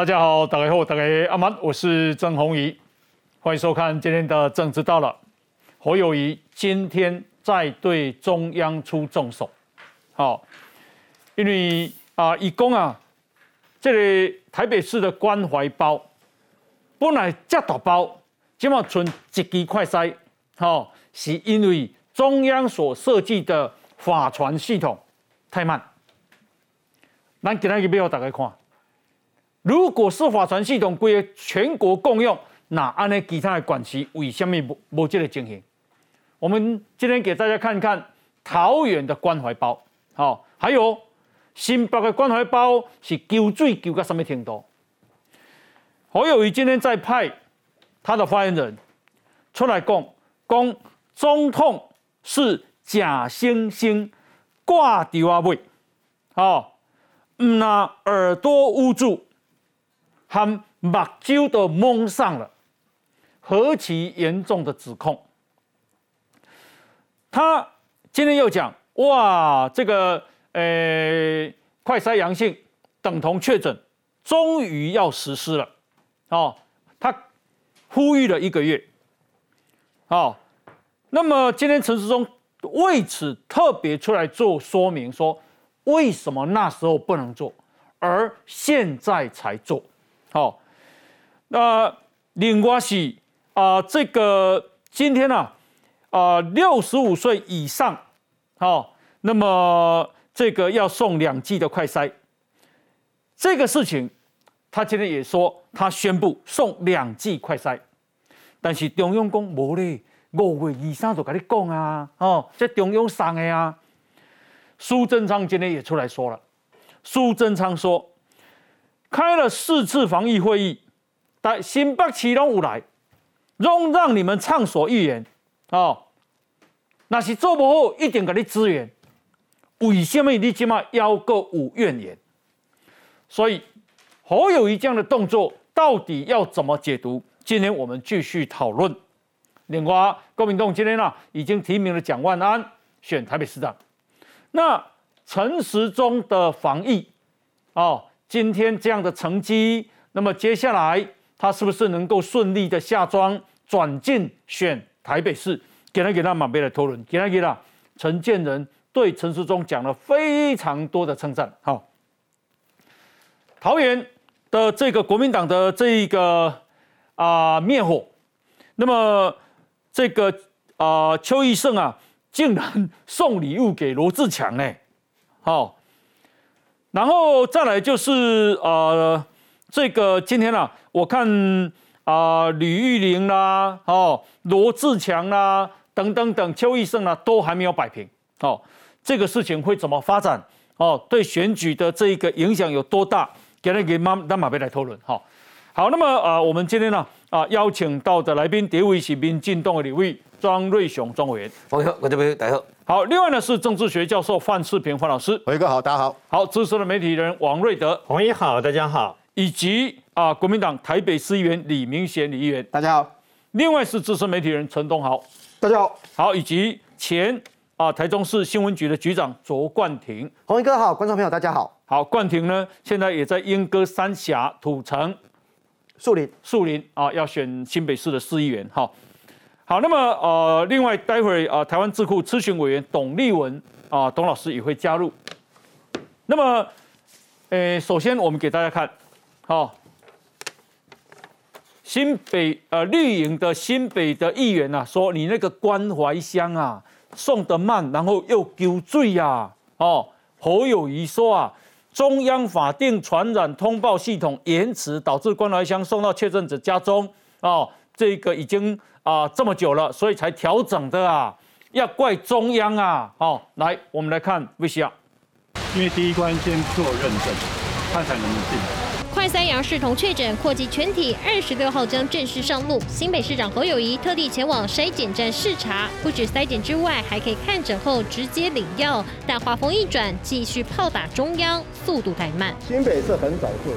大家好，大家好，大家阿曼，我是曾宏仪，欢迎收看今天的政治到了。侯友谊今天再对中央出重手，好，因为啊，以公啊，这里台北市的关怀包本来这大包，今嘛存一支快筛，好，是因为中央所设计的法传系统太慢。咱今日要大家看，如果是法传系统归全国共用，那安尼其他的管区为什么无无这个情形？我们今天给大家看看桃园的关怀包，好，还有新北的关怀包是救水救到什么程度？侯友谊今天在派他的发言人出来讲，讲中统是假惺惺挂掉啊位，好，唔那耳朵捂住，和目睭都蒙上了，何其严重的指控！他今天又讲哇，这个呃，快筛阳性等同确诊，终于要实施了。哦，他呼吁了一个月。哦，那么今天陈时中为此特别出来做说明，说为什么那时候不能做，而现在才做。好，那另外是啊，这个今天呢？啊，六十五岁以上，好，那么这个要送两剂的快筛，这个事情，他今天也说，他宣布送两剂快筛，但是中央讲无咧，五月以上就跟你讲啊，哦，这中央上的啊，苏贞昌今天也出来说了，苏贞昌说，开了四次防疫会议，但新北市拢有来，拢让你们畅所欲言。哦，那是做不好，一定给你支援。为什么你起码要个有怨言？所以侯友谊这样的动作到底要怎么解读？今天我们继续讨论。另外，郭明栋今天呢已经提名了蒋万安选台北市长。那陈时中的防疫，哦，今天这样的成绩，那么接下来他是不是能够顺利的下庄转进选？台北市给他给他马贝来讨论，给他给他陈建仁对陈时中讲了非常多的称赞。好，桃园的这个国民党的这一个啊灭火，那么这个啊邱义胜啊竟然送礼物给罗志强呢？好，然后再来就是呃这个今天啊，我看。啊，吕玉玲啦，哦，罗志强啦，等等等，邱义胜啦，都还没有摆平。哦，这个事情会怎么发展？哦，对选举的这一个影响有多大？给他给马让马贝来讨论。好，好，那么啊，我们今天呢啊邀请到的来宾，第一位是民进党的李位庄瑞雄庄委员。朋友，我这边大家好。好，另外呢是政治学教授范世平范老师。伟哥好，大家好。好，资深的媒体人王瑞德。红衣好，大家好。以及啊，国民党台北市议员李明贤李议员，大家好。另外是资深媒体人陈东豪，大家好。好，以及前啊台中市新闻局的局长卓冠廷，红衣哥好，观众朋友大家好。好，冠廷呢现在也在莺歌三峡土城树林树林啊，要选新北市的市议员。好，好，那么呃，另外待会儿啊，台湾智库咨询委员董立文啊，董老师也会加入。那么，呃，首先我们给大家看。好，新北呃绿营的新北的议员呐，说你那个关怀箱啊送得慢，然后又丢罪呀。哦，侯友谊说啊，中央法定传染通报系统延迟，导致关怀箱送到确诊者家中。哦，这个已经啊这么久了，所以才调整的啊，要怪中央啊。好，来我们来看 VCR，？因为第一关先做认证，看才能进来。快三阳视同确诊扩及全体，二十六号将正式上路。新北市长侯友谊特地前往筛检站视察，不止筛检之外，还可以看诊后直接领药。但话锋一转，继续炮打中央，速度太慢。新北是很早做，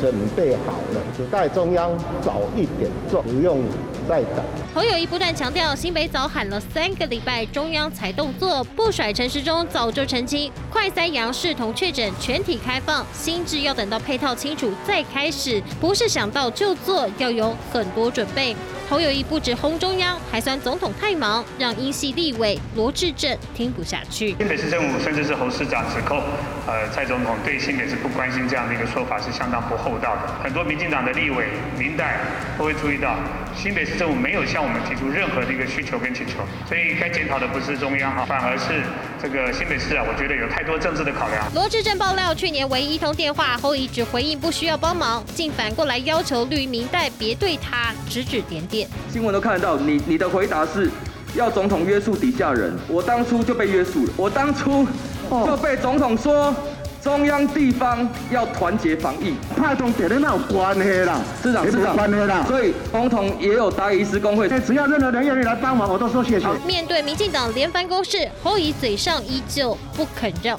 准备好了，只待中央早一点做，不用再等。侯友谊不断强调，新北早喊了三个礼拜，中央才动作，不甩陈时中早就澄清，快三阳视同确诊全体开放，心智要等到配套清楚再开始，不是想到就做，要有很多准备。侯友谊不止轰中央，还算总统太忙，让英系立委罗志正听不下去。新北市政府甚至是侯市长指控，呃，蔡总统对新北市不关心这样的一个说法是相当不厚道的。很多民进党的立委、民代都会注意到，新北市政府没有向我们提出任何的一个需求跟请求，所以该检讨的不是中央哈，反而是这个新北市啊，我觉得有太多政治的考量。罗志正爆料，去年唯一一通电话，侯友只回应不需要帮忙，竟反过来要求绿民代别对他指指点点。新闻都看得到，你你的回答是要总统约束底下人，我当初就被约束了，我当初就被总统说中央地方要团结防疫，派同点的那有关系啦，市长市长关系啦。所以总统也有答疑师工会，只要任何人愿意来帮忙，我都说谢谢。面对民进党连番攻势，侯乙嘴上依旧不肯让。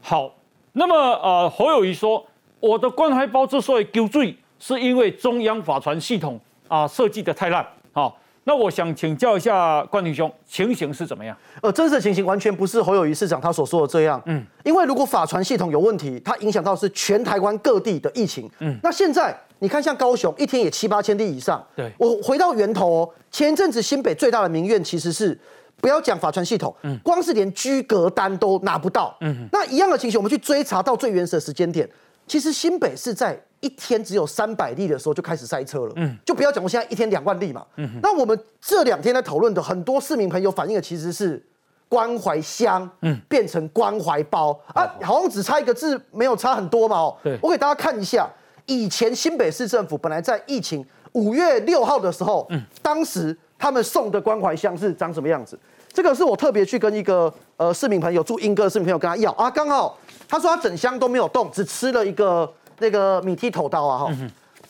好，那么呃，侯友谊说，我的关怀包之所以丢罪。是因为中央法传系统啊设计的太烂，好，那我想请教一下冠廷兄，情形是怎么样？呃，真实情形完全不是侯友谊市长他所说的这样，嗯，因为如果法传系统有问题，它影响到是全台湾各地的疫情，嗯，那现在你看像高雄一天也七八千例以上，对，我回到源头哦，前一阵子新北最大的民怨其实是不要讲法传系统，嗯，光是连居隔单都拿不到，嗯，那一样的情形，我们去追查到最原始的时间点，其实新北是在。一天只有三百例的时候就开始塞车了，嗯，就不要讲我现在一天两万例嘛，嗯，那我们这两天在讨论的很多市民朋友反映的其实是关怀箱，嗯，变成关怀包。啊，好像只差一个字，没有差很多嘛，哦，对，我给大家看一下，以前新北市政府本来在疫情五月六号的时候，嗯，当时他们送的关怀箱是长什么样子？这个是我特别去跟一个呃市民朋友住英哥的市民朋友跟他要。啊，刚好他说他整箱都没有动，只吃了一个。那个米梯头刀啊，哈，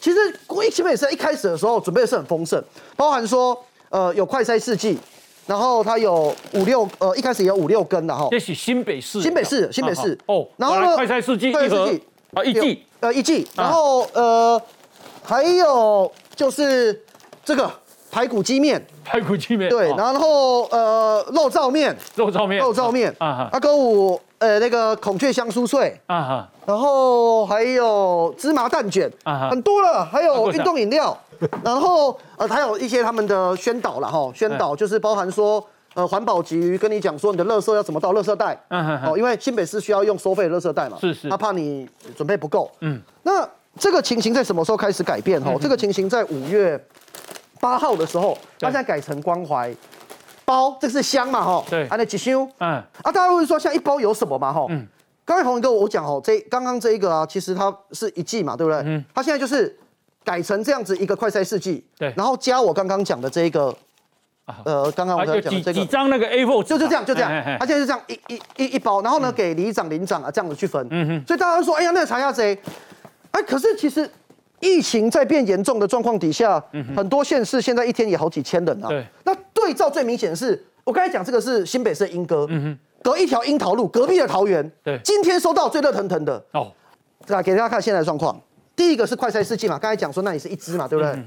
其实国新北市一开始的时候准备的是很丰盛，包含说呃有快筛试剂，然后它有五六呃一开始也有五六根的哈，这是新北市，新北市新北市。哦，然后呢快筛试剂一盒。啊一剂。呃一剂，然后呃还有就是这个排骨鸡面，排骨鸡面对，然后呃肉燥面，肉燥面肉燥面。啊哈，阿哥我。呃，那个孔雀香酥脆啊哈，然后还有芝麻蛋卷啊很多了，还有运动饮料，然后呃，还有一些他们的宣导了哈，宣导就是包含说，呃，环保局跟你讲说你的垃圾要怎么倒垃圾袋，嗯哦，因为新北市需要用收费垃圾袋嘛，是是，他怕你准备不够，嗯，那这个情形在什么时候开始改变哈？这个情形在五月八号的时候，他现在改成关怀。包，这是香嘛，哈，对，啊，那几箱，嗯，啊，大家会说像一包有什么嘛，哈，嗯，刚才红哥我讲哦，这刚刚这一个啊，其实它是一季嘛，对不对？嗯，它现在就是改成这样子一个快筛试剂，对，然后加我刚刚讲的这一个，呃，刚刚我讲这个。几张那个 A4，就就这样，就这样，它现在就这样一一一一包，然后呢给里长、领长啊这样子去分，嗯哼，所以大家说，哎呀，那个查下谁？哎，可是其实。疫情在变严重的状况底下，很多县市现在一天也好几千人啊。对，那对照最明显的是，我刚才讲这个是新北市莺歌，隔一条樱桃路隔壁的桃园。对，今天收到最热腾腾的。哦，来给大家看现在的状况。第一个是快筛试剂嘛，刚才讲说那里是一支嘛，对不对？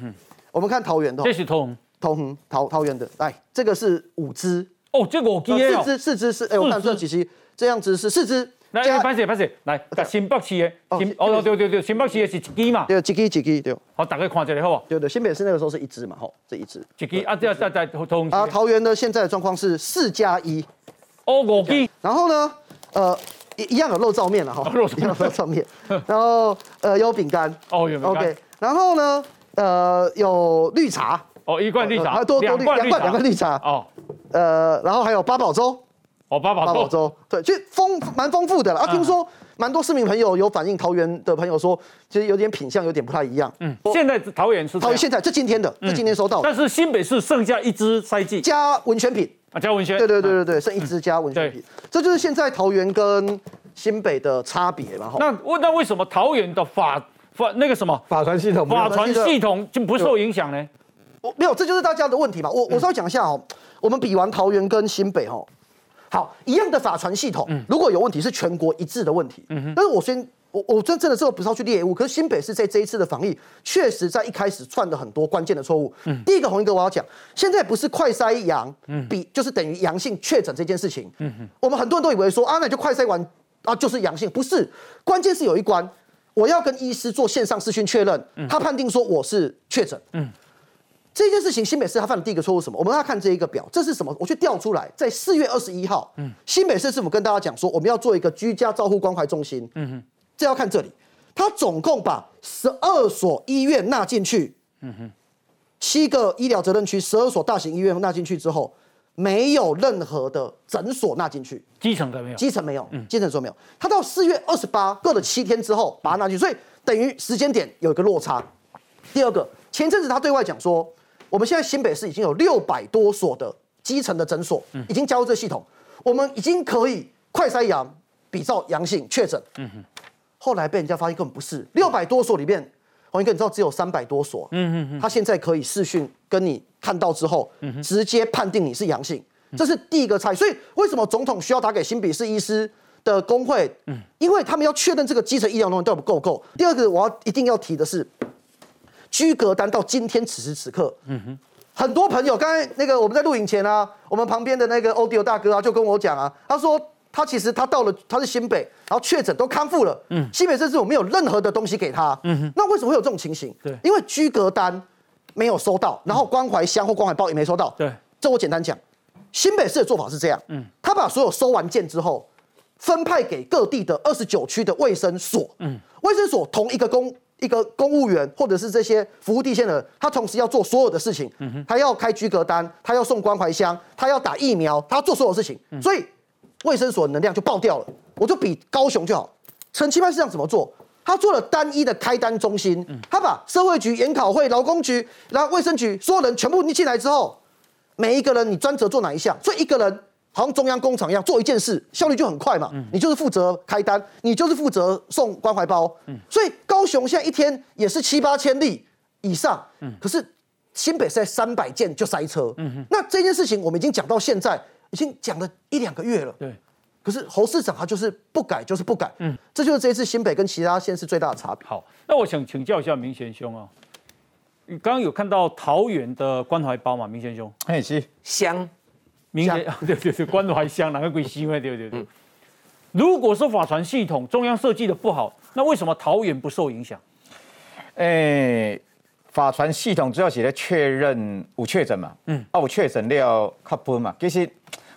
我们看桃园的，这是同同桃桃园的，来这个是五支。哦，这个我记四支四支是，哎，我看这几期这样子是四支。来，拍摄拍摄，来，新北市的，新哦对对对，新北市的是一支嘛，对，一支一支对。好，大家看一下好不？对对，新北市那个时候是一支嘛，吼，这一支。一支啊，这再再通。啊，桃园的现在的状况是四加一。哦，五支。然后呢，呃，一一样有肉燥面了哈，肉肉燥面。然后呃，有饼干。哦，有饼干。OK。然后呢，呃，有绿茶。哦，一罐绿茶。多多两罐两罐绿茶。哦。呃，然后还有八宝粥。哦，八宝粥。粥。对，就丰蛮丰富的了啊，听说。蛮多市民朋友有反映，桃园的朋友说，其实有点品相有点不太一样。嗯，现在桃园是桃园现在这今天的，这今天收到。但是新北市剩下一支塞剂加文宣品啊，加文宣。对对对对对，剩一支加文宣品，这就是现在桃园跟新北的差别嘛。那问那为什么桃园的法法那个什么法传系统法传系统就不受影响呢？我没有，这就是大家的问题嘛。我我稍微讲一下哦，我们比完桃园跟新北哦。好，一样的法传系统，如果有问题是全国一致的问题。但是我先我我真真的这个不是要去猎物，可是新北市在这一次的防疫，确实在一开始犯了很多关键的错误。嗯，第一个红一哥我要讲，现在不是快筛阳，嗯，比就是等于阳性确诊这件事情。嗯哼，我们很多人都以为说啊，那就快筛完啊就是阳性，不是，关键是有一关，我要跟医师做线上视讯确认，他判定说我是确诊。嗯。这件事情，新北市他犯的第一个错误什么？我们要看这一个表，这是什么？我去调出来，在四月二十一号，嗯，新北市政府跟大家讲说，我们要做一个居家照护关怀中心，嗯哼，这要看这里，他总共把十二所医院纳进去，嗯哼，七个医疗责任区，十二所大型医院纳进去之后，没有任何的诊所纳进去，基层的没有，基层没有，嗯，基层说没有，他到四月二十八过了七天之后把它纳进去，所以等于时间点有一个落差。第二个，前阵子他对外讲说。我们现在新北市已经有六百多所的基层的诊所，已经加入这系统，我们已经可以快筛阳、比照阳性确诊。嗯哼，后来被人家发现根本不是六百多所里面，黄一哥你知道只有三百多所。嗯哼他现在可以视讯跟你看到之后，直接判定你是阳性，这是第一个差异。所以为什么总统需要打给新北市医师的工会？嗯，因为他们要确认这个基层医疗能力到底够不够。第二个我要一定要提的是。居格单到今天此时此刻，嗯哼，很多朋友刚才那个我们在录影前啊，我们旁边的那个欧迪欧大哥啊，就跟我讲啊，他说他其实他到了他是新北，然后确诊都康复了，嗯，新北这次我没有任何的东西给他，嗯哼，那为什么会有这种情形？对，因为居格单没有收到，然后关怀箱或关怀包也没收到，对，这我简单讲，新北市的做法是这样，嗯，他把所有收完件之后，分派给各地的二十九区的卫生所，嗯，卫生所同一个公。一个公务员或者是这些服务地线的，他同时要做所有的事情，他要开居格单，他要送关怀箱，他要打疫苗，他要做所有事情，所以卫生所能量就爆掉了。我就比高雄就好。陈其迈市长怎么做？他做了单一的开单中心，他把社会局、研考会、劳工局，然后卫生局所有人全部你进来之后，每一个人你专责做哪一项？所以一个人。好像中央工厂一样，做一件事效率就很快嘛。你就是负责开单，你就是负责送关怀包。所以高雄现在一天也是七八千例以上。可是新北在三百件就塞车。那这件事情我们已经讲到现在，已经讲了一两个月了。对。可是侯市长他就是不改，就是不改。嗯。这就是这一次新北跟其他县市最大的差别。好，那我想请教一下明贤兄啊，你刚刚有看到桃园的关怀包吗？明贤兄。哎，是香。明显 对对对，关怀香哪个鬼吸嘛？对对对。如果是法传系统中央设计的不好，那为什么桃园不受影响？诶，法传系统主要是咧确认有确诊嘛，嗯，啊有确诊了靠分嘛。其实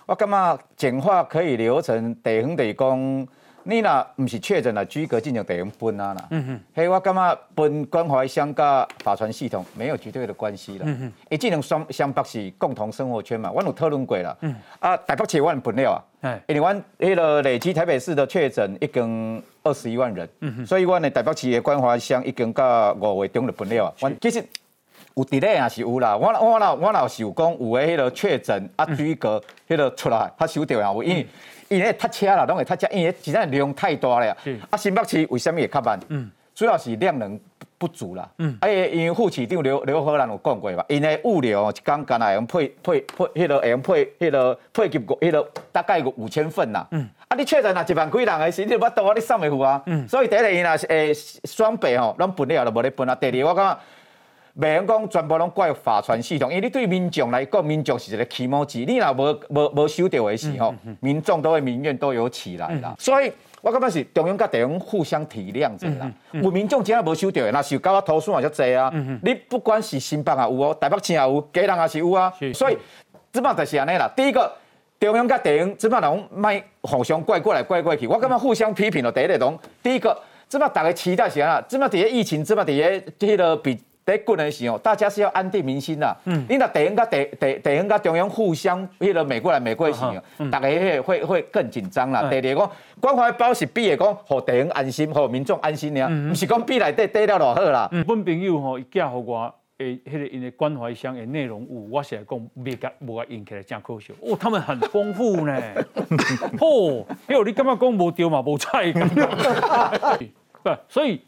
我感觉简化可以流程，地方地讲。你若毋是确诊了，居隔进行地方分啊啦。嗯哼，嘿，我感觉分关怀乡甲法传系统没有绝对的关系啦。嗯哼，伊只能双湘北是共同生活圈嘛，我有讨论过啦。嗯，啊，台北市我分了啊。哎，因为阮迄个累积台北市的确诊已经二十一万人。嗯哼，所以阮的台北市的关怀乡已经到五月中就分了啊。阮其实有 delay 也是有啦。我我老我老是有讲有诶迄个确诊啊居隔迄个出来，他收掉啊，因为。因为塞车啦，拢会塞车，因为实在量太大了。啊，新北市为什么会较慢？嗯，主要是量能不足啦。嗯，啊，因为副市长刘刘荷兰有讲过嘛，因为物流一工干来用配配配，迄个用配迄落配给个迄落大概有五千份啦。嗯，啊，你确诊啊，一万几人的是你要多啊，你送袂赴啊。嗯，所以第一个因若是诶双倍吼，拢分了就无咧分啊。第二我感觉。袂用讲全部拢怪法传系统，因为你对民众来讲，民众是一个起毛机，你若无无无收到的时候，民众都会民怨都有起来啦。所以我感觉是中央甲地方互相体谅者啦。有民众真系无收到的，那是搞我投诉也就济啊。你不管是新北也有哦，台北市也有，家人也是有啊。所以即摆就是安尼啦。第一个中央甲地方即摆拢卖互相怪过来怪过去，我感觉互相批评咯第一个拢。第一个即摆大家期待是安啦，即摆伫个疫情，即摆伫个迄个比。在过年时候，大家是要安定民心的。嗯，你那地方跟地地地方跟中央互相迄个美国来美过去，大家会会会更紧张啦。第二讲关怀包是比的讲，互地方安心，互民众安心呀，不是讲比来底底了偌好啦。本朋友吼，伊寄互我诶，迄个因的关怀箱的内容有，我是来讲未甲无甲印起来真可惜。哦，他们很丰富呢。哦，哎呦，你感觉讲无对嘛？无菜。不，所以。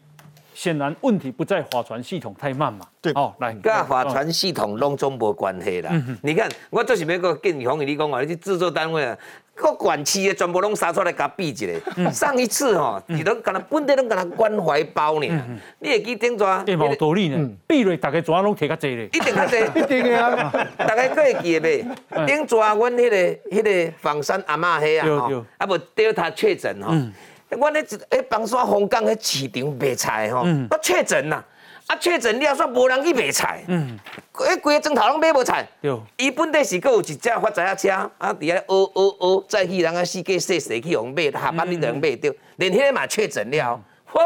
显然问题不在划船系统太慢嘛。对哦，来，跟划船系统拢总无关系啦。你看，我就是要个建议黄宇你讲话，你去制作单位啊，各管区的全部拢杀出来甲比一个。上一次吼，是拢干那本地拢干那关怀包呢。你会记顶抓？对，冇道理呢。比类大家怎拢摕较济咧？一定较济，一定的啊！大家可会记得袂？顶抓阮迄个迄个房山阿嬷迄啊吼，啊无调他确诊吼。阮咧迄房山红港迄市场卖菜吼，我确诊啦。啊，确诊了，煞无人去卖菜。嗯，迄规个钟头拢买无菜。对。伊本地是佫有一只发财车，啊，伫遐学学学，再去人啊四界细细去互买，下班你就能买着。连迄个嘛确诊了，我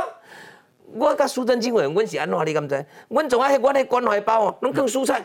我甲苏贞清委员，阮是安怎你敢知？阮从啊，迄阮迄关怀包哦，拢放蔬菜。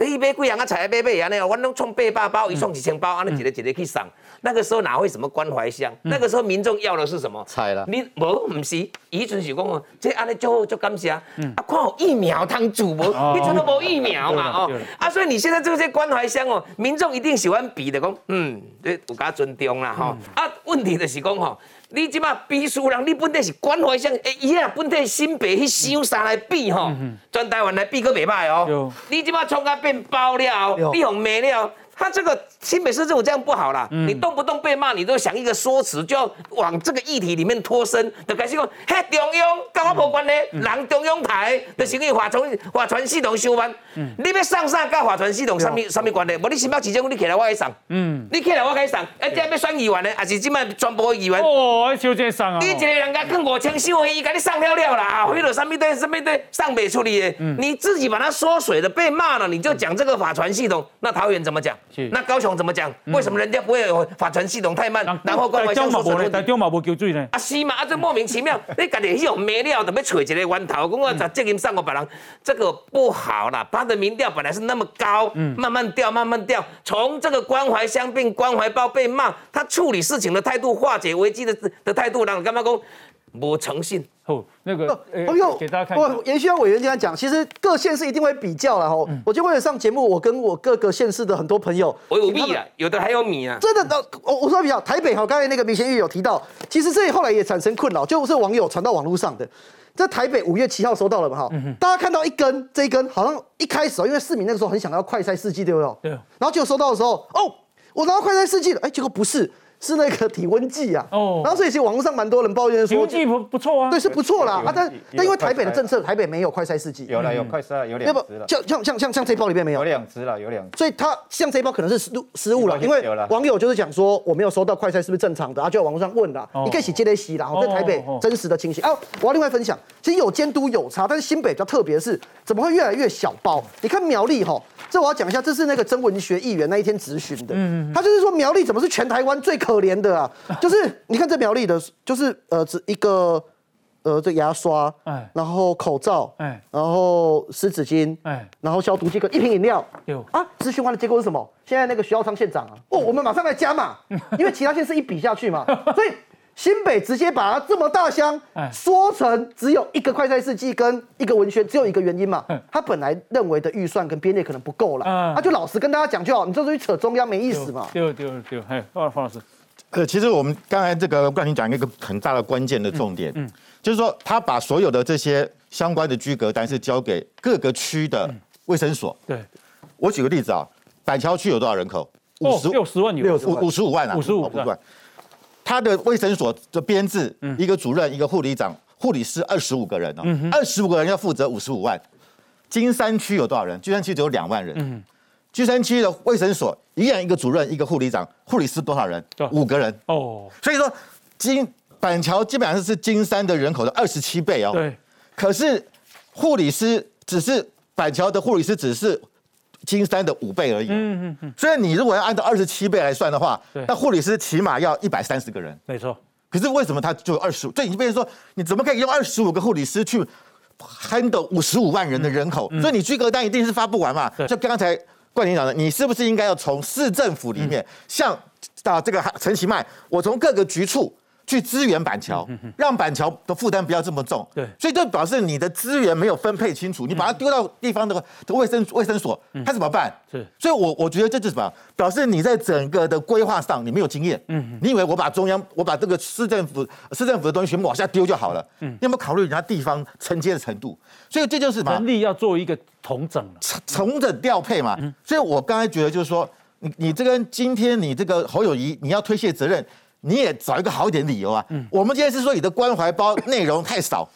伊买几样啊菜买买安尼哦，阮拢创八百包，伊创一千包，安尼一个一个去送。那个时候哪会什么关怀箱？那个时候民众要的是什么？菜啦。你无唔是，以前是讲哦，这安尼就就感谢。啊，看有疫苗通煮无？以前都无疫苗嘛 哦。啊，所以你现在这些关怀箱哦，民众一定喜欢比的讲，嗯，这有加尊重啦吼。啊，问题就是讲吼。你即马比输人，你本地是关怀乡，哎，伊啊本地新北去乡三来比吼，全台湾来比佫袂歹哦。你即马创甲变包了，你用卖了。他这个新北市政府这样不好啦，你动不动被骂，你都想一个说辞，就要往这个议题里面脱身，就开始讲，嘿，中央跟我无关系，人中央台就是因为划船划船系统修完，你要上啥跟划船系统什么什么关系？无你新北市政府你起来我来上，嗯。你起来我开上，哎，这要选议员呢，还是即摆全部议员？哦，修这上啊！你一个人家跟五千收伊给你上了了啦，啊，回了什么对什么对上北处理的，你自己把它缩水了，被骂了，你就讲这个法传系统，那桃园怎么讲？那高雄怎么讲？为什么人家不会有法传系统太慢？然后关怀乡说什台中嘛无救水呢？啊是嘛？啊这莫名其妙，你家己迄种没料，怎么找一个源头？讲我责任上过别人，这个不好啦。他的民调本来是那么高，慢慢掉，慢慢掉。从这个关怀乡变关怀包被骂，他处理事情的态度、化解危机的的态度，让人干嘛讲？无诚信哦，那个朋友给大家看。我延续委员这样讲，其实各县市一定会比较了哈。我就为了上节目，我跟我各个县市的很多朋友，我有米啊，有的还有米啊。真的，我我说比较台北哈，刚才那个明贤玉有提到，其实这后来也产生困扰，就是网友传到网络上的，在台北五月七号收到了嘛哈，大家看到一根这一根，好像一开始因为市民那个时候很想要快筛试剂，对不对？对。然后就收到的时候，哦，我拿到快筛试剂了，哎，结果不是。是那个体温计啊，哦，然后所以其实网络上蛮多人抱怨说，体温计不不错啊，对，是不错啦，啊，但但因为台北的政策，台北没有快筛试剂，有了有快筛，有两只了，像像像像像这包里面没有，有两只了，有两，所以他像这包可能是失失误了，因为网友就是讲说我没有收到快筛是不是正常的，啊，就在网络上问啦，你可以洗接来洗然后在台北真实的情形。啊，我要另外分享，其实有监督有差，但是新北比较特别是，怎么会越来越小包？你看苗栗哈，这我要讲一下，这是那个曾文学议员那一天咨询的，嗯，他就是说苗栗怎么是全台湾最可怜的啊？就是你看这苗栗的，就是呃，只一个呃，这牙刷，哎，然后口罩，哎，然后湿纸巾，哎，然后消毒剂跟一瓶饮料，有。啊，咨询完的结果是什么？现在那个徐耀昌县长啊，哦，我们马上来加码，因为其他县是一比下去嘛，所以新北直接把它这么大箱缩成只有一个快赛试剂跟一个文宣，只有一个原因嘛，他本来认为的预算跟编列可能不够了，他就老实跟大家讲就好，你这是去扯中央没意思嘛，对对对，哎，方方老师。呃，其实我们刚才这个冠廷讲一个很大的关键的重点，嗯，就是说他把所有的这些相关的居格单是交给各个区的卫生所。对，我举个例子啊，板桥区有多少人口？五十六十万有，五五十五万啊，五十五万。他的卫生所的编制，一个主任，一个护理长，护理师二十五个人哦，二十五个人要负责五十五万。金山区有多少人？金山区只有两万人。嗯。金山区的卫生所一样，一个主任，一个护理长，护理师多少人？五个人哦。所以说，金板桥基本上是金山的人口的二十七倍哦。对。可是护理师只是板桥的护理师只是金山的五倍而已。嗯嗯嗯。所以你如果要按照二十七倍来算的话，那护理师起码要一百三十个人。没错。可是为什么他就二十五？这已经变成说，你怎么可以用二十五个护理师去 handle 五十五万人的人口？所以你居格单一定是发不完嘛。就刚才。冠廷长呢，你是不是应该要从市政府里面，像啊这个陈其迈，我从各个局处去支援板桥，让板桥的负担不要这么重。对所以这表示你的资源没有分配清楚，你把它丢到地方的的卫生卫生所，他怎么办？是所以我我觉得这就是什么？表示你在整个的规划上你没有经验。嗯，你以为我把中央我把这个市政府市政府的东西全部往下丢就好了？嗯，你有没有考虑人家地方承接的程度？所以这就是什么？人力要做一个重整了。重重整调配嘛。所以我刚才觉得就是说，你你这个今天你这个侯友谊你要推卸责任，你也找一个好一点理由啊。我们今天是说你的关怀包内容太少，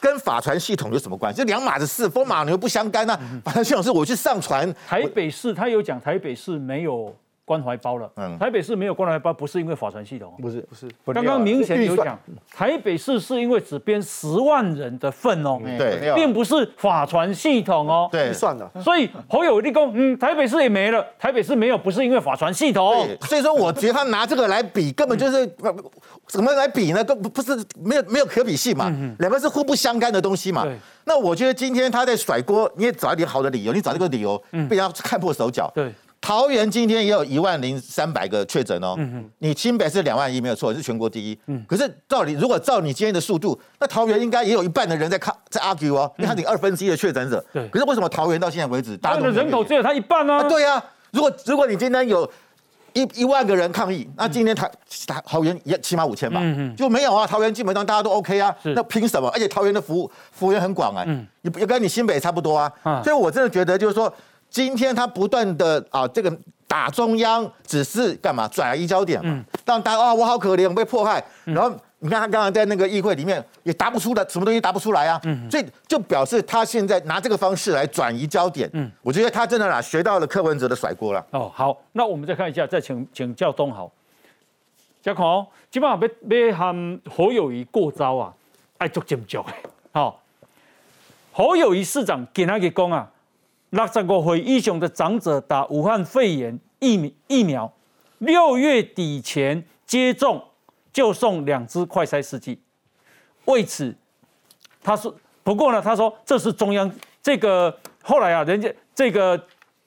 跟法传系统有什么关系？就两码子事，风马牛不相干啊。法传系统是我去上传，台北市他有讲台北市没有关怀包了，嗯。台北市没有关怀包不是因为法传系统，不是。不是，刚刚明显有讲，台北市是因为只编十万人的份哦，对。并不是法传系统哦。对。算了。所以侯友立功，嗯，台北市也没了，台北市没有不是因为法传系统，对，所以说我觉得他拿这个来比，根本就是怎么来比呢？根本不是没有没有可比性嘛，两个是互不相干的东西嘛。对。那我觉得今天他在甩锅，你也找一点好的理由，你找这个理由被人家看破手脚。对，桃园今天也有一万零三百个确诊哦，你新北是两万一没有错，是全国第一。可是照理如果照你今天的速度，那桃园应该也有一半的人在抗在 argue 哦，因为他顶二分之一的确诊者。对可是为什么桃园到现在为止，大家都人口只有他一半啊。啊，对呀、如果如果你今天有一一万个人抗议，那今天台台桃园也起码五千吧，就没有啊。桃园基本上大家都 OK 啊，那凭什么？而且桃园的服务服务员很广哎、也也跟你新北差不多啊。啊所以我真的觉得就是说，今天他不断的啊这个打中央，只是干嘛转移焦点嘛，让大家啊我好可怜，我被迫害，然后。你看他刚刚在那个议会里面也答不出来，什么东西答不出来啊？所以就表示他现在拿这个方式来转移焦点。嗯，我觉得他真的啦学到了柯文哲的甩锅了。哦，好，那我们再看一下，再请请教东豪。嘉看哦，基本上要要和侯友谊过招啊，爱足尖足的。好、侯友谊市长给他给讲啊，六十五岁以上的长者打武汉肺炎疫疫苗，六月底前接种就送两支快筛试剂。为此，他说，不过呢，他说这是中央这个后来啊，人家这个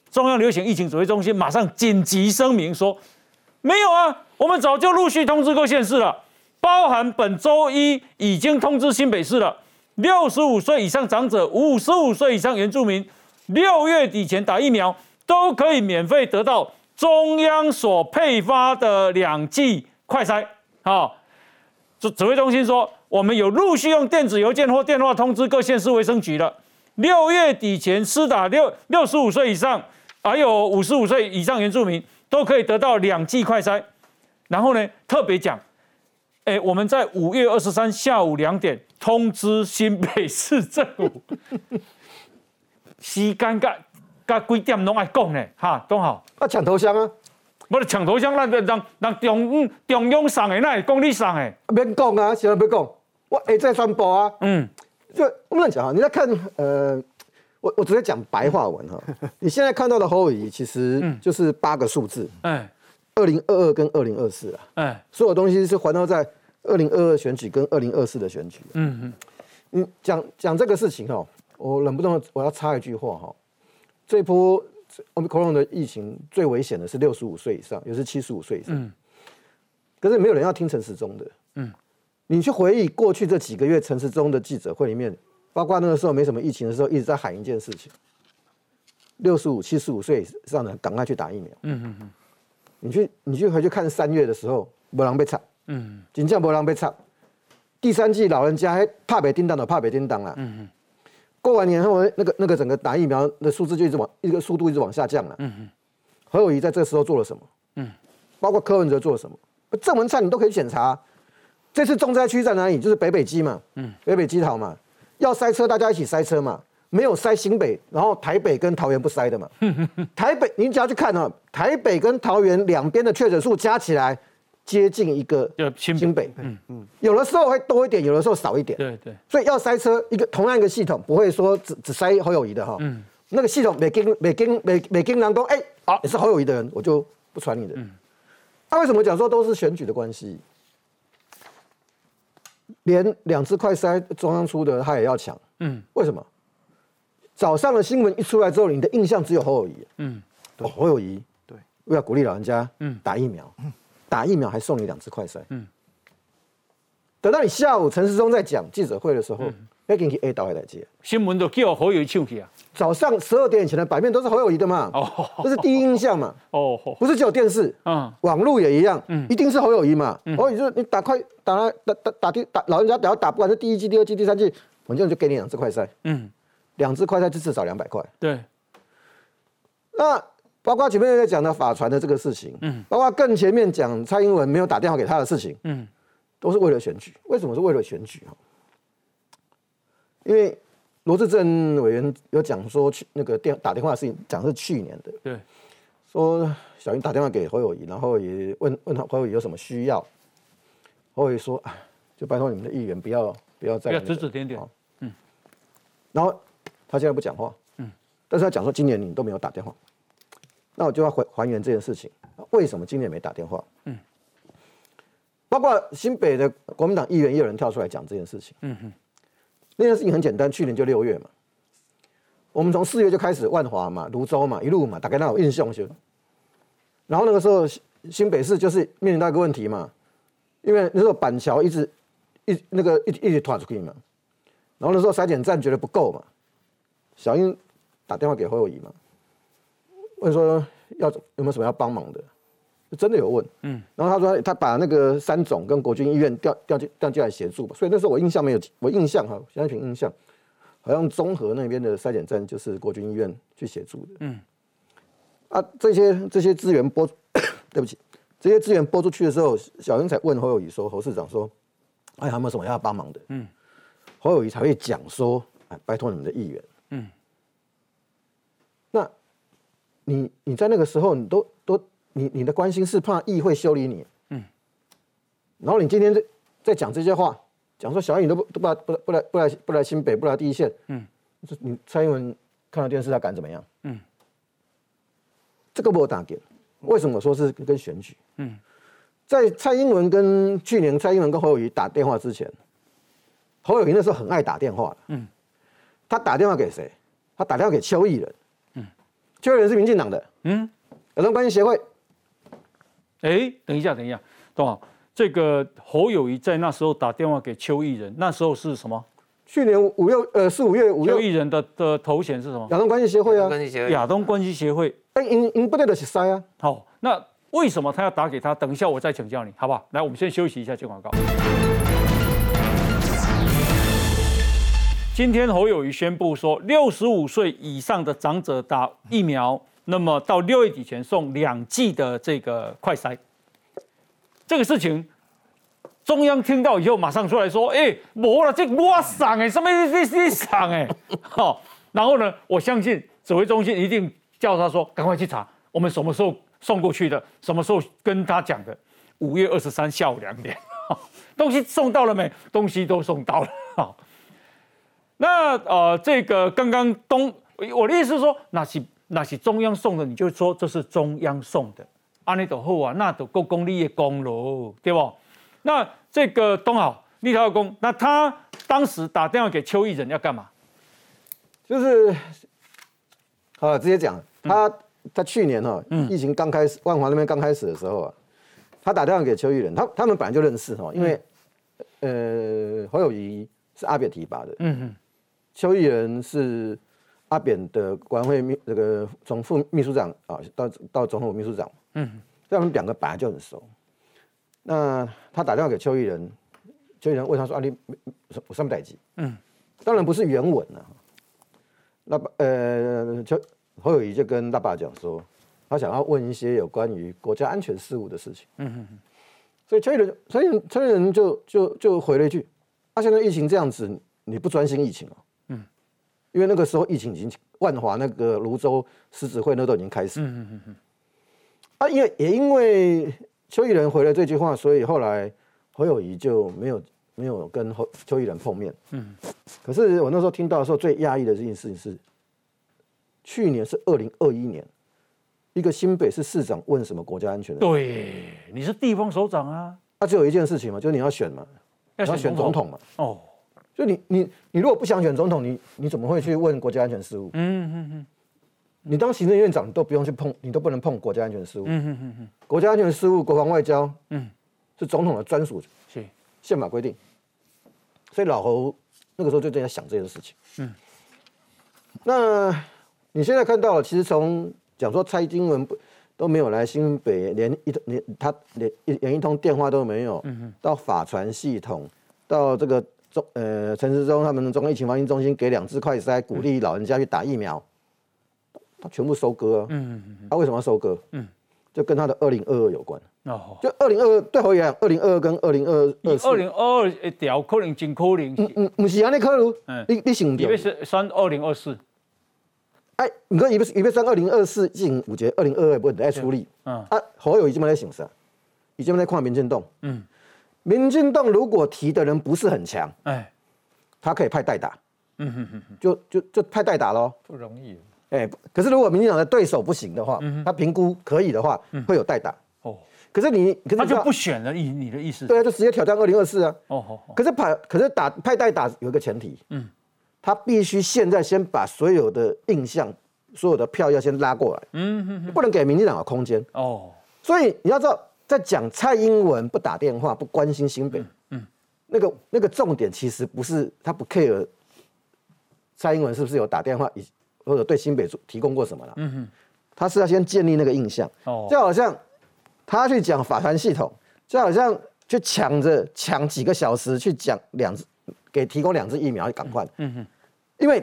中央流行疫情指挥中心马上紧急声明说，没有啊，我们早就陆续通知各县市了，包含本周一已经通知新北市了，六十五岁以上长者、五十五岁以上原住民，六月底前打疫苗都可以免费得到中央所配发的两剂快筛。好、指指挥中心说，我们有陆续用电子邮件或电话通知各县市卫生局了。六月底前施打六六十五岁以上，还有五十五岁以上原住民都可以得到两剂快筛。然后呢，特别讲，哎，我们在五月二十三下午两点通知新北市政府，时间甲甲几点拢爱讲呢？哈，东好。啊，抢头香啊，我哋抢头香，咱让让中中央送的，那是讲你送的。免讲啊，现在别讲，我会再宣布啊。嗯，就我们讲啊，你在看呃，我我直接讲白话文哈，你现在看到的侯友谊其实就是八个数字，哎二零二二跟二零二四啊，哎，所有东西是环绕在二零二二选举跟二零二四的选举。嗯嗯，你讲讲这个事情哈，我忍不动我要插一句话哈，这波 omicron 的疫情最危险的是六十五岁以上，也是七十五岁以上。嗯可是没有人要听陈时中的。嗯，你去回忆过去这几个月陈时中的记者会里面，包括那个时候没什么疫情的时候，一直在喊一件事情：六十五、七十五岁以上的赶快去打疫苗。嗯嗯嗯你去你去回去看三月的时候，没人被插，嗯真正没人被插。第三季老人家还怕北叮当的怕北叮当啦。嗯嗯过完年后，那个那个整个打疫苗的数字就一直往一个速度一直往下降了。嗯何友谊在这时候做了什么？嗯，包括柯文哲做了什么？郑文灿你都可以检查。这次重灾区在哪里？就是北北基嘛，嗯，北北基桃嘛，要塞车大家一起塞车嘛，没有塞新北，然后台北跟桃园不塞的嘛。台北，您只要去看啊，台北跟桃园两边的确诊数加起来接近一个就新新北，嗯嗯，有的时候会多一点，有的时候少一点。对对，所以要塞车，一个同样一个系统不会说只只塞侯友谊的哈。嗯。那个系统每经每经每每经人都哎啊你是侯友谊的人，我就不传你的。嗯。他、为什么讲说都是选举的关系？连两支快塞中央出的他也要抢，嗯。为什么？早上的新闻一出来之后，你的印象只有侯友谊。嗯。哦，侯友谊对，为了鼓励老人家嗯。打疫苗，打疫苗还送你两支快筛。嗯。等到你下午陈时中在讲记者会的时候，要给你 A 到还来接。新闻都叫侯友谊唱去啊。早上十二点以前的版面都是侯友谊的嘛，哦，这是第一印象嘛，哦，不是只有电视，嗯，网络也一样，嗯，一定是侯友谊嘛，侯友谊就是你打快打打打打第打老人家只要打不管是第一季、第二季、第三季，反正就给你两只快筛，嗯，两只快筛就至少两百块，对。那包括前面在讲的法传的这个事情，嗯，包括更前面讲蔡英文没有打电话给他的事情，嗯，都是为了选举。为什么是为了选举啊？因为。罗志正委员有讲说，去那个电打电话的事情，讲是去年的。对，说小英打电话给侯友谊，然后也问问他侯友谊有什么需要。侯友谊说：“啊，就拜托你们的议员不要不要再不要指指点点。”嗯。然后他现在不讲话。嗯。但是他讲说今年你都没有打电话，那我就要还还原这件事情，为什么今年没打电话？嗯。包括新北的国民党议员也有人跳出来讲这件事情。嗯哼。那件事情很简单，去年就六月嘛，我们从四月就开始万华嘛、泸州嘛，一路嘛，大概那有印象就。然后那个时候新北市就是面临到一个问题嘛，因为那时候板桥一直一那个一一直拖出去嘛，然后那时候筛检站觉得不够嘛，小英打电话给侯友谊嘛，问说要有没有什么要帮忙的。真的有问，嗯，然后他说他把那个三总跟国军医院调调进调进来协助吧，所以那时候我印象没有，我印象哈，现在凭印象，好像综合那边的筛检站就是国军医院去协助的，嗯，啊，这些这些资源拨，对不起，这些资源拨出去的时候，小英才问侯友谊说，侯市长说，哎，有没有什么要帮忙的？嗯，侯友谊才会讲说，哎，拜托你们的议员，嗯，那你你在那个时候你都都。你你的关心是怕议会修理你，嗯，然后你今天在在讲这些话，讲说小英都不都不来不来不来不来新北不来第一线，嗯，你蔡英文看到电视他敢怎么样？嗯，这个我打点，为什么说是跟选举？嗯，在蔡英文跟去年蔡英文跟侯友谊打电话之前，侯友谊那时候很爱打电话嗯，他打电话给谁？他打电话给邱毅人，嗯，邱毅人是民进党的，嗯，有人关系协会。哎，等一下，等一下，董好？这个侯友谊在那时候打电话给邱毅人，那时候是什么？去年五月，呃，四五月五月。邱毅人的的头衔是什么？亚东关系协会啊。亚东关系协会。哎，因因不对的是塞啊。好，那为什么他要打给他？等一下我再请教你，好不好？来，我们先休息一下，接广告。今天侯友谊宣布说，六十五岁以上的长者打疫苗。那么到六月底前送两剂的这个快筛，这个事情中央听到以后马上出来说：“哎，没了，这我上哎，什么这这สั่哎，好。”然后呢，我相信指挥中心一定叫他说：“赶快去查，我们什么时候送过去的，什么时候跟他讲的。”五月二十三下午两点，东西送到了没？东西都送到了。好，那呃，这个刚刚东，我的意思是说，那是。那是中央送的，你就说这是中央送的，安尼都好啊，那都够公立的功喽，对不？那这个东好立陶公，那他当时打电话给邱毅仁要干嘛？就是，啊，直接讲，他他去年哈，疫情刚开始，万华那边刚开始的时候啊，他打电话给邱毅仁，他他们本来就认识哈，因为呃，侯友谊是阿扁提拔的，嗯哼，邱毅人是。阿扁的国安会秘这个总副秘书长啊到到总统秘书长，嗯，他们两个本来就很熟。那他打电话给邱毅人，邱毅人问他说：“啊，你我什么代级？”嗯，当然不是原文了。那呃，邱侯友谊就跟大爸讲说，他想要问一些有关于国家安全事务的事情。嗯嗯嗯。所以邱毅人，邱毅邱毅人就就就回了一句：“啊，现在疫情这样子，你不专心疫情哦。”因为那个时候疫情已经万华那个泸州狮子会那都已经开始，嗯嗯嗯啊，因为也因为邱毅人回了这句话，所以后来侯友谊就没有没有跟侯邱毅人碰面，嗯，可是我那时候听到的时候最压抑的这件事情是，去年是二零二一年，一个新北市市长问什么国家安全？对，你是地方首长啊，那只有一件事情嘛，就是你要选嘛，要选总统嘛，哦。就你你你如果不想选总统，你你怎么会去问国家安全事务？嗯嗯嗯，你当行政院长都不用去碰，你都不能碰国家安全事务。嗯嗯嗯国家安全事务、国防外交，嗯，是总统的专属，是宪法规定。所以老侯那个时候就在想这件事情。嗯，那你现在看到了，其实从讲说蔡英文不都没有来新北，连一连他连一连一通电话都没有，嗯到法传系统，到这个中呃陈时中他们中央疫情防疫中心给两支快筛，鼓励老人家去打疫苗，他全部收割啊。嗯嗯嗯。他为什么要收割？嗯，就跟他的二零二二有关。哦。就二零二二对侯爷二零二二跟二零二二二零二二一条可能真可能。嗯嗯，不是安尼可能。嗯。你你想？以为是算二零二四。哎，你看，一别一别算二零二四进五节，二零二二不在处理。嗯。啊，侯友已经在想啥？已经在看民进党。嗯。民进党如果提的人不是很强，哎，他可以派代打。嗯哼哼哼。就就就派代打喽。不容易。哎，可是如果民进党的对手不行的话，他评估可以的话，会有代打。哦。可是你，可是他就不选了，意你的意思？对啊，就直接挑战二零二四啊。哦好。可是派，可是打派代打有一个前提。嗯。他必须现在先把所有的印象、所有的票要先拉过来，嗯哼哼，不能给民进党的空间哦。所以你要知道，在讲蔡英文不打电话、不关心新北，嗯，那个那个重点其实不是他不 care 蔡英文是不是有打电话，或者对新北提供过什么了，嗯哼，他是要先建立那个印象，哦，就好像他去讲法团系统，就好像去抢着抢几个小时去讲两支，给提供两支疫苗，赶快，嗯哼。因为，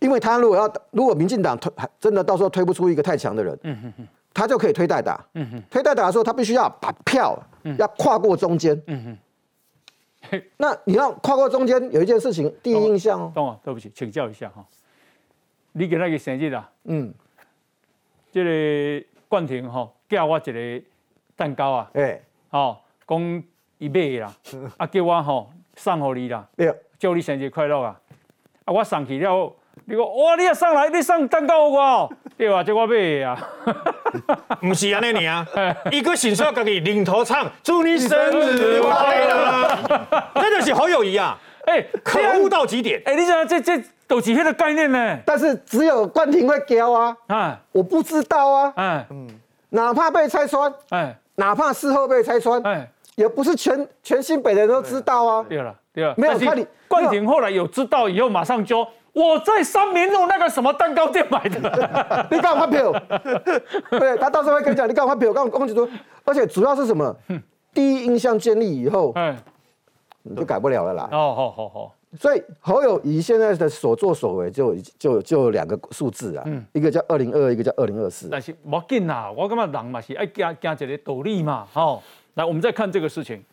因为他如果要，如果民进党推真的到时候推不出一个太强的人，嗯哼哼，他就可以推代打，嗯哼，推代打的时候，他必须要把票要跨过中间，嗯哼，那你要跨过中间，有一件事情，第一印象哦，懂啊？对不起，请教一下哈，你给那个生日啦，嗯，这个冠廷哈，叫我一个蛋糕啊，哎，哦，讲一买啦，啊，叫我吼送给你啦，祝你生日快乐啊！啊！我送去了，你讲哇！你也上来，你上蛋糕我，对吧？这我买啊，不是安尼尔，一个新说自己领头唱，祝你生日快乐，真的是好友谊啊！哎，可恶到极点！哎，你想这这都几天的概念呢？但是只有冠廷会教啊，啊，我不知道啊，哎，嗯，哪怕被拆穿，哎，哪怕事后被拆穿，哎，也不是全全新北的人都知道啊。对了。对了，没有他，冠廷后来有知道以后，马上就我在三民路那个什么蛋糕店买的，你干嘛发票？对他到时候会跟你讲，你干嘛发票？刚刚就说，而且主要是什么？第一印象建立以后，嗯，你就改不了了啦。哦，好好好。所以侯友谊现在的所作所为，就就就两个数字啊，嗯，一个叫二零二二，一个叫二零二四。但是冇紧啦，我感觉人嘛是爱加加一个道理嘛，好，来我们再看这个事情。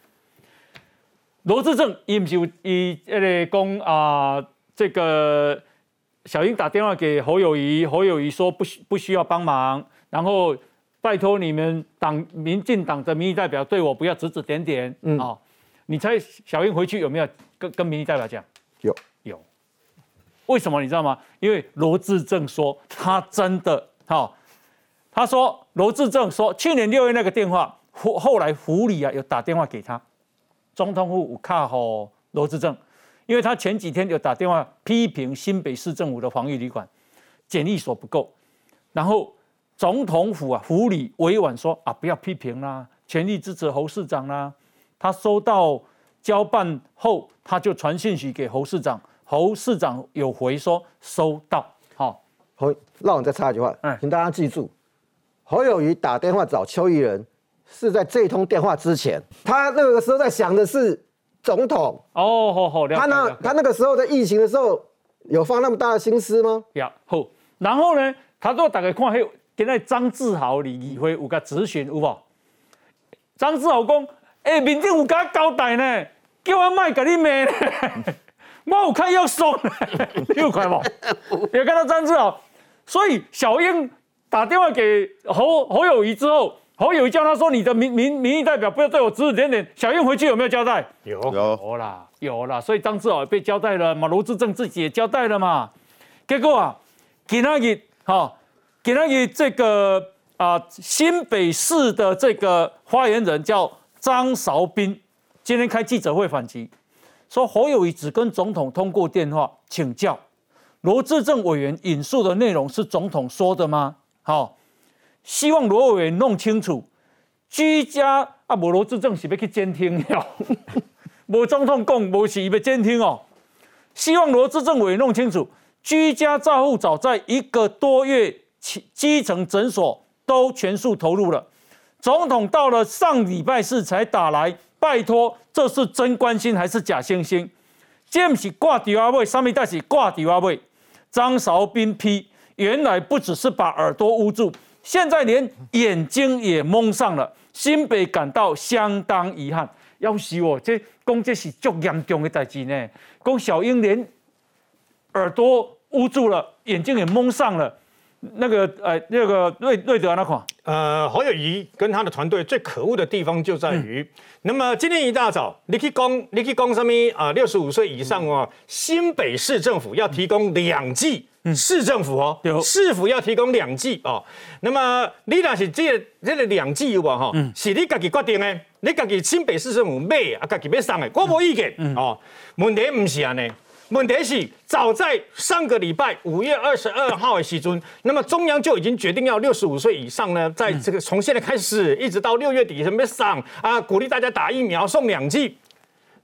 罗志正伊不是伊那个讲啊，这个小英打电话给侯友谊，侯友谊说不需不需要帮忙，然后拜托你们党民进党的民意代表对我不要指指点点啊！你猜小英回去有没有跟跟民意代表讲？有有，为什么你知道吗？因为罗志正说他真的哈，他说罗志正说去年六月那个电话后后来府里啊有打电话给他。总统府卡好罗志正，因为他前几天有打电话批评新北市政府的防疫旅馆检疫所不够，然后总统府啊府里委婉说啊不要批评啦，全力支持侯市长啦。他收到交办后，他就传信息给侯市长，侯市长有回说收到。好，侯，让我再插一句话，请大家记住，侯友谊打电话找邱毅人。是在这通电话之前，他那个时候在想的是总统哦，好好他那他那个时候在疫情的时候有放那么大的心思吗？呀好，然后呢，他都大概看迄今日张志豪李议会有个咨询有无？张志豪讲，哎，民政有甲交代呢，叫我卖给你骂呢，我有看要送，有看无？有看到张志豪，所以小英打电话给侯侯友谊之后。侯友谊叫他说：“你的民民民意代表不要对我指指点点。”小英回去有没有交代？有有啦，有啦。所以张志豪也被交代了嘛，罗志正自己也交代了嘛。结果啊，给那个哈，给那个这个啊，新北市的这个发言人叫张韶斌，今天开记者会反击，说侯友谊只跟总统通过电话请教，罗志正委员引述的内容是总统说的吗？好。希望罗委员弄清楚，居家啊，无罗志正是要去监听了，无总统讲，无是伊要监听哦。希望罗志政委弄清楚，居家照护早在一个多月前，基层诊所都全数投入了。总统到了上礼拜四才打来，拜托，这是真关心还是假惺惺？这不是挂电话位，上面带是挂电话位。张韶斌批，原来不只是把耳朵捂住，现在连眼睛也蒙上了。新北感到相当遗憾。要死我，这讲这是足严重的代志呢。讲小英连耳朵捂住了，眼睛也蒙上了。那个呃，那个瑞瑞德那款，呃，侯友谊跟他的团队最可恶的地方就在于，那么今天一大早，你可以讲，你可以讲什么啊？六十五岁以上哦，新北市政府要提供两剂，市政府哦，市府要提供两剂哦。那么你那是这这个两剂有无哈？是你自己决定的，你自己新北市政府买啊，自己要送的，我无意见哦。问题不是安尼。问题是，早在上个礼拜五月二十二号的时尊，那么中央就已经决定要六十五岁以上呢，在这个从现在开始一直到六月底什么上啊，鼓励大家打疫苗送两剂。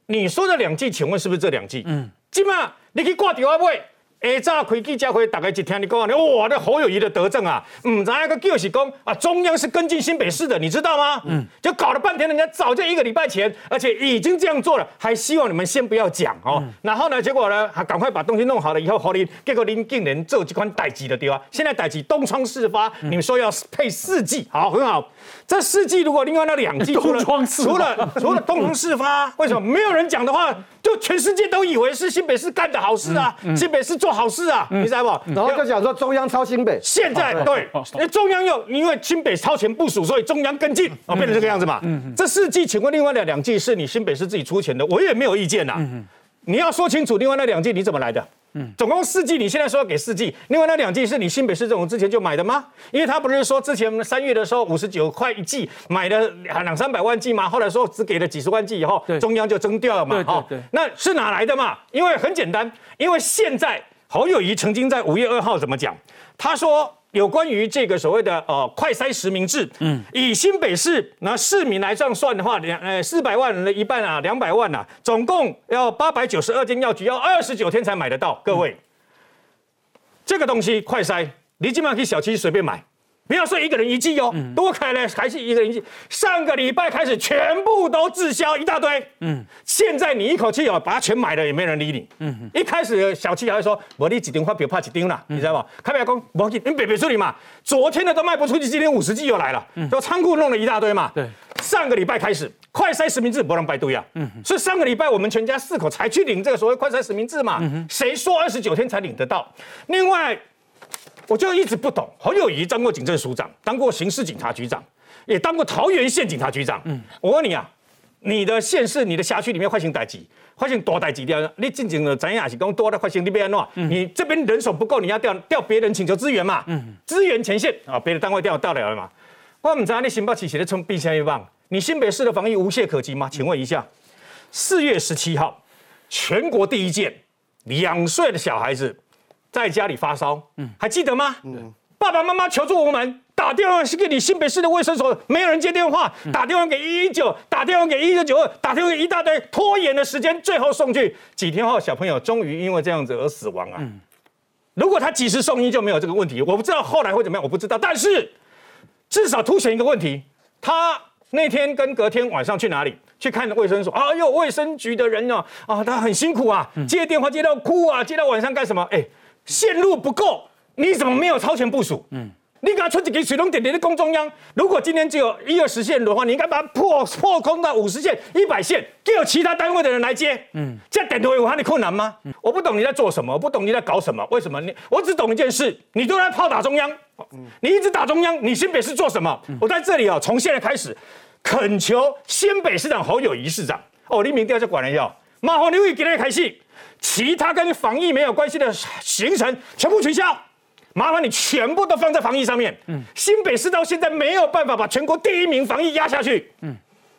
你说的两剂，请问是不是这两剂？嗯，今嘛你可以挂电话喂。下早开记者会，大概一听你讲啊，哇，那侯友谊的德政啊，唔知那个就是讲啊，中央是跟进新北市的，你知道吗？嗯，就搞了半天，人家早就一个礼拜前，而且已经这样做了，还希望你们先不要讲哦。然后呢，结果呢，还赶快把东西弄好了以后，侯林结果林竟然做这款代级的对吧？现在代级东窗事发，你们说要配四季，好，很好。这四季如果另外那两季 除了除了除了东窗事发，为什么没有人讲的话？就全世界都以为是新北市干的好事啊，新北市做好事啊，你知道不？然后就讲说中央超新北，现在对，因为中央又因为新北超前部署，所以中央跟进，哦，变成这个样子嘛。这四季，请问另外的两季是你新北市自己出钱的，我也没有意见呐。你要说清楚，另外那两季你怎么来的？嗯，总共四季，你现在说要给四季，另外那两季是你新北市政府之前就买的吗？因为他不是说之前三月的时候五十九块一季买了两三百万季吗？后来说只给了几十万季以后，中央就征掉了嘛？哈，那是哪来的嘛？因为很简单，因为现在侯友谊曾经在五月二号怎么讲？他说。有关于这个所谓的呃快筛实名制，嗯，以新北市那市民来这样算的话，两呃四百万人的一半啊，两百万啊，总共要八百九十二间药局，要二十九天才买得到。各位，这个东西快筛，你基本上可以小区随便买。不要说一个人一季哦，多开呢还是一个人一季。上个礼拜开始全部都滞销一大堆，嗯，现在你一口气哦把它全买了，也没人理你。嗯，一开始小七还说我你几丁发表怕几丁了，你知道吗？开不了工，我你别别处理嘛。昨天的都卖不出去，今天五十季又来了，就仓库弄了一大堆嘛。对，上个礼拜开始快筛实名制不让百度呀，嗯，所以上个礼拜我们全家四口才去领这个所谓快筛实名制嘛。谁说二十九天才领得到？另外。我就一直不懂，侯友谊当过警政署长，当过刑事警察局长，也当过桃园县警察局长。嗯，我问你啊，你的县市、你的辖区里面发生代几，发生多代几掉，你进行了怎样是讲多的发生那边喏？你这边人手不够，你要调调别人请求支援嘛？嗯，支援前线啊，别的单位调调了嘛？我唔知道你新北市写的从冰箱一棒，你新北市的防疫无懈可击吗？请问一下，四月十七号，全国第一件两岁的小孩子。在家里发烧，嗯，还记得吗？嗯，爸爸妈妈求助我们，打电话是给你新北市的卫生所，没有人接电话，打电话给一一九，打电话给一九九二，打电话给一大堆，拖延的时间，最后送去几天后，小朋友终于因为这样子而死亡啊。如果他及时送医就没有这个问题，我不知道后来会怎么样，我不知道，但是至少凸显一个问题，他那天跟隔天晚上去哪里去看卫生所？哎呦，卫生局的人呢？啊，他很辛苦啊，接电话接到哭啊，接到晚上干什么？哎。线路不够，你怎么没有超前部署？嗯，你给他出几个水龙点点的供中央。如果今天只有一二十线的话，你应该把它破破空到五十线、一百线，给有其他单位的人来接。嗯，这样点头有他的困难吗？我不懂你在做什么，我不懂你在搞什么。为什么你？我只懂一件事，你都在炮打中央。你一直打中央，你新北市做什么？我在这里啊，从现在开始恳求新北市长侯友谊市长哦，你明天就管了要，麻烦你为今天开戏。其他跟防疫没有关系的行程全部取消，麻烦你全部都放在防疫上面。嗯，新北市到现在没有办法把全国第一名防疫压下去。嗯，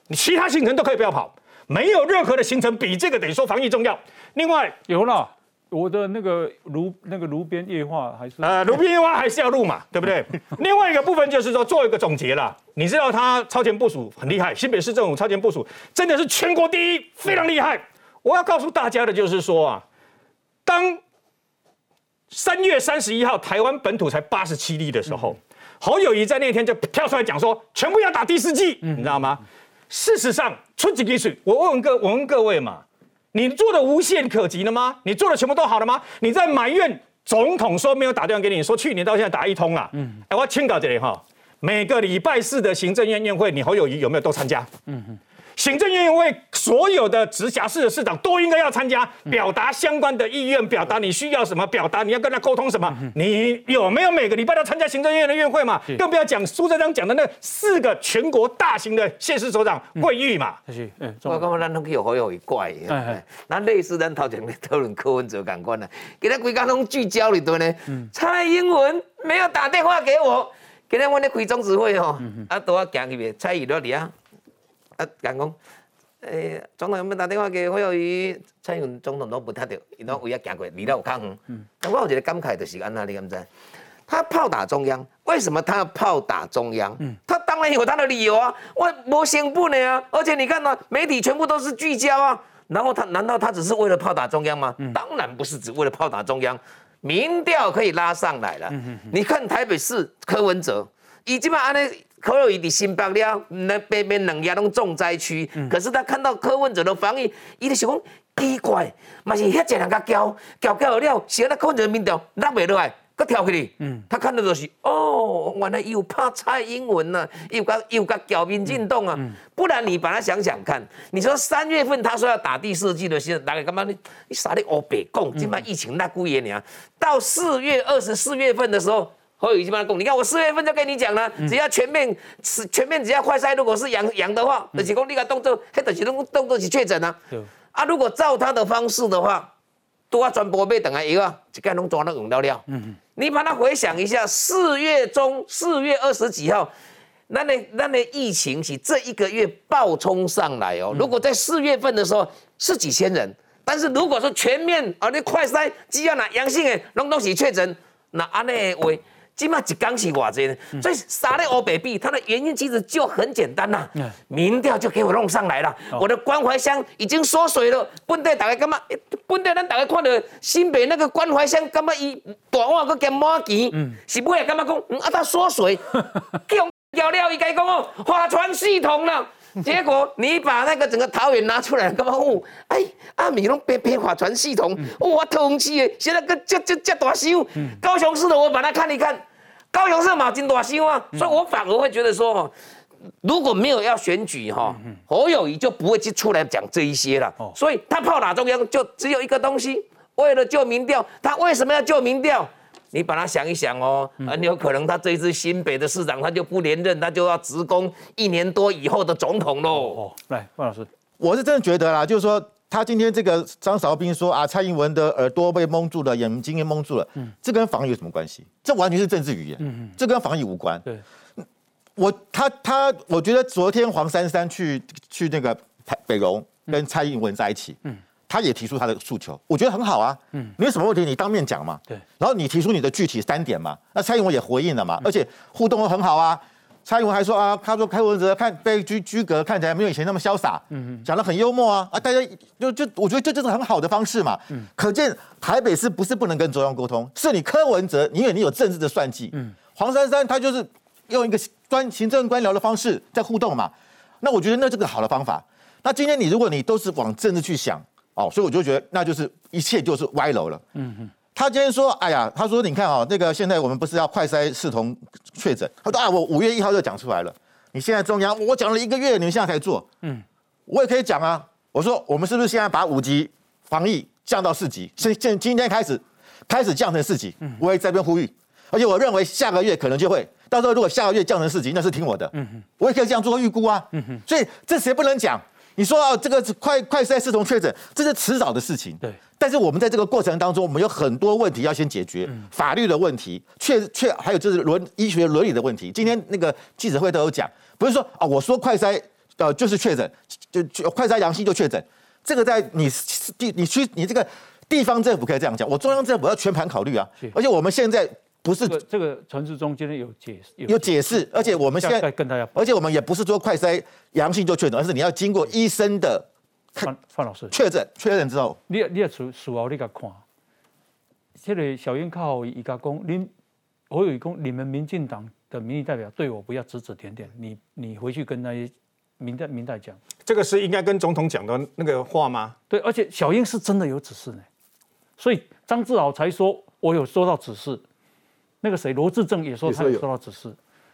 你其他行程都可以不要跑，没有任何的行程比这个等于说防疫重要。另外有了我的那个炉那个炉边夜话还是呃，炉边花还是要录嘛，对不对？另外一个部分就是说做一个总结了。你知道他超前部署很厉害，新北市政府超前部署真的是全国第一，非常厉害。我要告诉大家的就是说啊，当三月三十一号台湾本土才八十七例的时候，侯友谊在那天就跳出来讲说，全部要打第四剂，你知道吗？事实上，出几滴水，我问各我问各位嘛，你做的无限可及了吗？你做的全部都好了吗？你在埋怨总统说没有打电话给你，说去年到现在打一通了。嗯，哎，我清搞这里哈，每个礼拜四的行政院院会，你侯友谊有没有都参加？嗯哼。行政院会所有的直辖市的市长都应该要参加，表达相关的意愿，表达你需要什么，表达你要跟他沟通什么。你有没有每个礼拜都参加行政院的院会嘛？更不要讲苏贞昌讲的那四个全国大型的县市首长会议嘛。是，我感觉咱拢有好有一怪，那类似咱头前咧讨论柯文哲感官呢，给他规家拢聚焦里头呢。蔡英文没有打电话给我，今日我咧开中指会哦，啊，都要行去蔡英文里啊。啊，讲讲，诶，总统有没有打电话给侯友谊？蔡英文总统都不太对，伊拢为了行过，离了有较远。嗯，但我有一个感慨就是安那，你敢知？他炮打中央，为什么他要炮打中央？嗯，他当然有他的理由啊，我没兴不呢啊，而且你看呢，媒体全部都是聚焦啊，然后他难道他只是为了炮打中央吗？当然不是只为了炮打中央，民调可以拉上来了。你看台北市柯文哲，已经把安尼。柯友谊的新北了，那北边两家拢重灾区，可是他看到柯文哲的防疫，伊就想讲奇怪，嘛是遐济人甲叫叫叫了，是安那柯文哲面条落袂落来，佮跳起哩。嗯，他看到就是哦，原来又怕蔡英文呐，又甲又甲叫民进党啊。不然你把他想想看，你说三月份他说要打第四季的时候，大概干嘛你？你啥哩乌白讲，今摆疫情那几月呢？到四月二十四月份的时候。侯友谊帮他讲，你看我四月份就跟你讲了，只要全面是全面，只要快筛，如果是阳阳的话，就是讲你个动作，迄就是动动作是确诊啊。啊，如果照他的方式的话，都要全部被等下一个，就该弄抓那用到料。嗯你把它回想一下，四月中四月二十几号，那那那那疫情是这一个月暴冲上来哦。如果在四月份的时候是几千人，但是如果说全面啊，那快筛只要拿阳性的，弄东西确诊，那安内为。起码一刚是偌济呢，所以杀了欧北币，它的原因其实就很简单呐，民调就给我弄上来了，我的关怀箱已经缩水了。本地大家干嘛？本地咱大家看到新北那个关怀箱，干嘛伊大碗搁加满钱？是不会干嘛讲？啊，它缩水，叫掉了，伊该讲哦，划船系统了。结果你把那个整个桃园拿出来，干嘛？哦，哎，阿米拢编编划船系统，哇，通气的，现在个这这这大修，高雄市的我把它看一看。高雄市马金大修啊，所以我反而会觉得说，如果没有要选举哈，侯友谊就不会去出来讲这一些了。所以他炮打中央就只有一个东西，为了救民调，他为什么要救民调？你把它想一想哦，很有可能他这一次新北的市长他就不连任，他就要直攻一年多以后的总统喽。哦，来，范老师，我是真的觉得啦，就是说。他今天这个张韶斌说啊，蔡英文的耳朵被蒙住了，眼睛也蒙住了，嗯，这跟防疫有什么关系？这完全是政治语言，嗯嗯，这跟防疫无关。对，我他他，我觉得昨天黄珊珊去去那个北荣跟蔡英文在一起，嗯，他也提出他的诉求，我觉得很好啊，嗯，你有什么问题，你当面讲嘛，对，然后你提出你的具体三点嘛，那蔡英文也回应了嘛，而且互动都很好啊。蔡英文还说啊，他说开文哲看被居居格看起来没有以前那么潇洒，嗯讲的很幽默啊啊，大家就就我觉得这就是很好的方式嘛，嗯，可见台北市不是不能跟中央沟通，是你柯文哲，因为你有政治的算计，嗯，黄珊珊她就是用一个专行政官僚的方式在互动嘛，那我觉得那这个好的方法，那今天你如果你都是往政治去想哦，所以我就觉得那就是一切就是歪楼了，嗯哼。他今天说：“哎呀，他说你看啊，那个现在我们不是要快筛视同确诊？他说啊，我五月一号就讲出来了。你现在中央，我讲了一个月，你们现在才做。嗯，我也可以讲啊。我说我们是不是现在把五级防疫降到四级？现现今天开始开始降成四级。嗯，我也在这边呼吁。而且我认为下个月可能就会，到时候如果下个月降成四级，那是听我的。嗯哼，我也可以这样做预估啊。嗯哼，所以这谁不能讲？你说啊，这个快快筛视同确诊，这是迟早的事情。对。但是我们在这个过程当中，我们有很多问题要先解决，法律的问题，确确还有就是伦医学伦理的问题。今天那个记者会都有讲，不是说啊，我说快筛呃就是确诊，就就快筛阳性就确诊，这个在你地你去你这个地方政府可以这样讲，我中央政府要全盘考虑啊。而且我们现在不是这个这个陈志忠今天有解释，有解释，而且我们现在跟大家，而且我们也不是说快筛阳性就确诊，而是你要经过医生的范范老师。确诊确诊之后，你你也属属后你甲看，这个小英靠伊甲讲，您我有讲你们民进党的民意代表对我不要指指点点，你你回去跟那些民代民代讲，这个是应该跟总统讲的那个话吗？对，而且小英是真的有指示呢，所以张志豪才说我有收到指示，那个谁罗志正也说他有收到指示，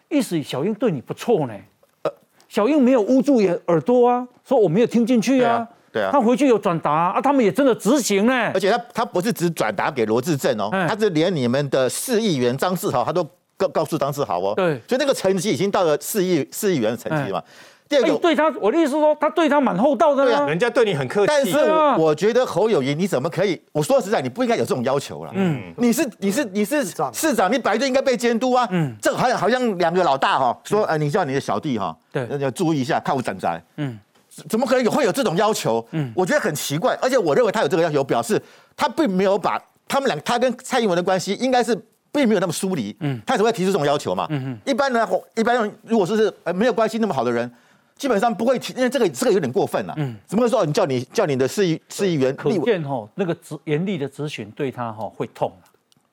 意思小英对你不错呢，呃，小英没有捂住眼耳朵啊，说我没有听进去啊。对啊，他回去有转达啊，他们也真的执行呢。而且他他不是只转达给罗志正哦，他是连你们的市议员张志豪，他都告告诉张志豪哦。对，所以那个成绩已经到了市议市议员的成绩嘛。第二个，对他，我的意思说，他对他蛮厚道的啊，人家对你很客气。但是我觉得侯友谊，你怎么可以？我说实在，你不应该有这种要求了。嗯，你是你是你是市长，你本来就应该被监督啊。嗯，这好像好像两个老大哈，说呃，你叫你的小弟哈，对，要注意一下，看我整宅。嗯。怎么可能有会有这种要求？嗯，我觉得很奇怪，而且我认为他有这个要求，表示他并没有把他们两他跟蔡英文的关系应该是并没有那么疏离，嗯，他才会提出这种要求嘛。嗯一般呢，一般如果说是呃没有关系那么好的人，基本上不会提，因为这个这个有点过分了。嗯，怎么会说你叫你叫你的市议市议员？可见哈，那个执严厉的咨询对他哈会痛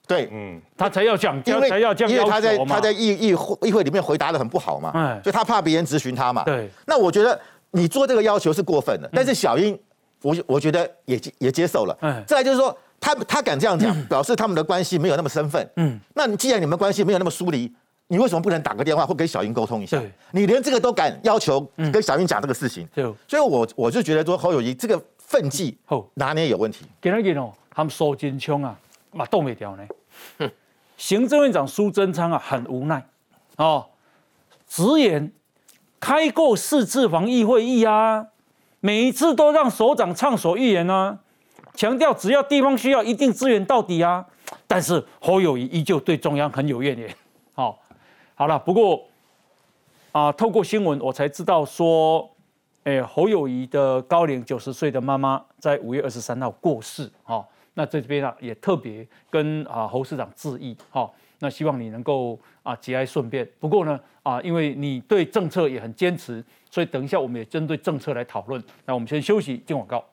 对，嗯，他才要讲，因为才要这样因为他在他在议议会议会里面回答的很不好嘛，嗯，所以他怕别人咨询他嘛。对，那我觉得。你做这个要求是过分的，但是小英，我我觉得也也接受了。嗯，再来就是说，他他敢这样讲，表示他们的关系没有那么生分。嗯，那你既然你们关系没有那么疏离，你为什么不能打个电话或跟小英沟通一下？你连这个都敢要求跟小英讲这个事情，所以我我就觉得说侯友谊这个分际拿捏有问题。给那个哦，他们收金枪啊，马动没掉呢。行政院长苏贞昌啊，很无奈哦，直言。开过四次防疫会议啊，每一次都让首长畅所欲言啊，强调只要地方需要，一定支援到底啊。但是侯友谊依旧对中央很有怨言。好，了，不过啊，透过新闻我才知道说，哎，侯友谊的高龄九十岁的妈妈在五月二十三号过世。好，那这边啊也特别跟啊侯市长致意。好。那希望你能够啊节哀顺变。不过呢啊，因为你对政策也很坚持，所以等一下我们也针对政策来讨论。那我们先休息，进广告。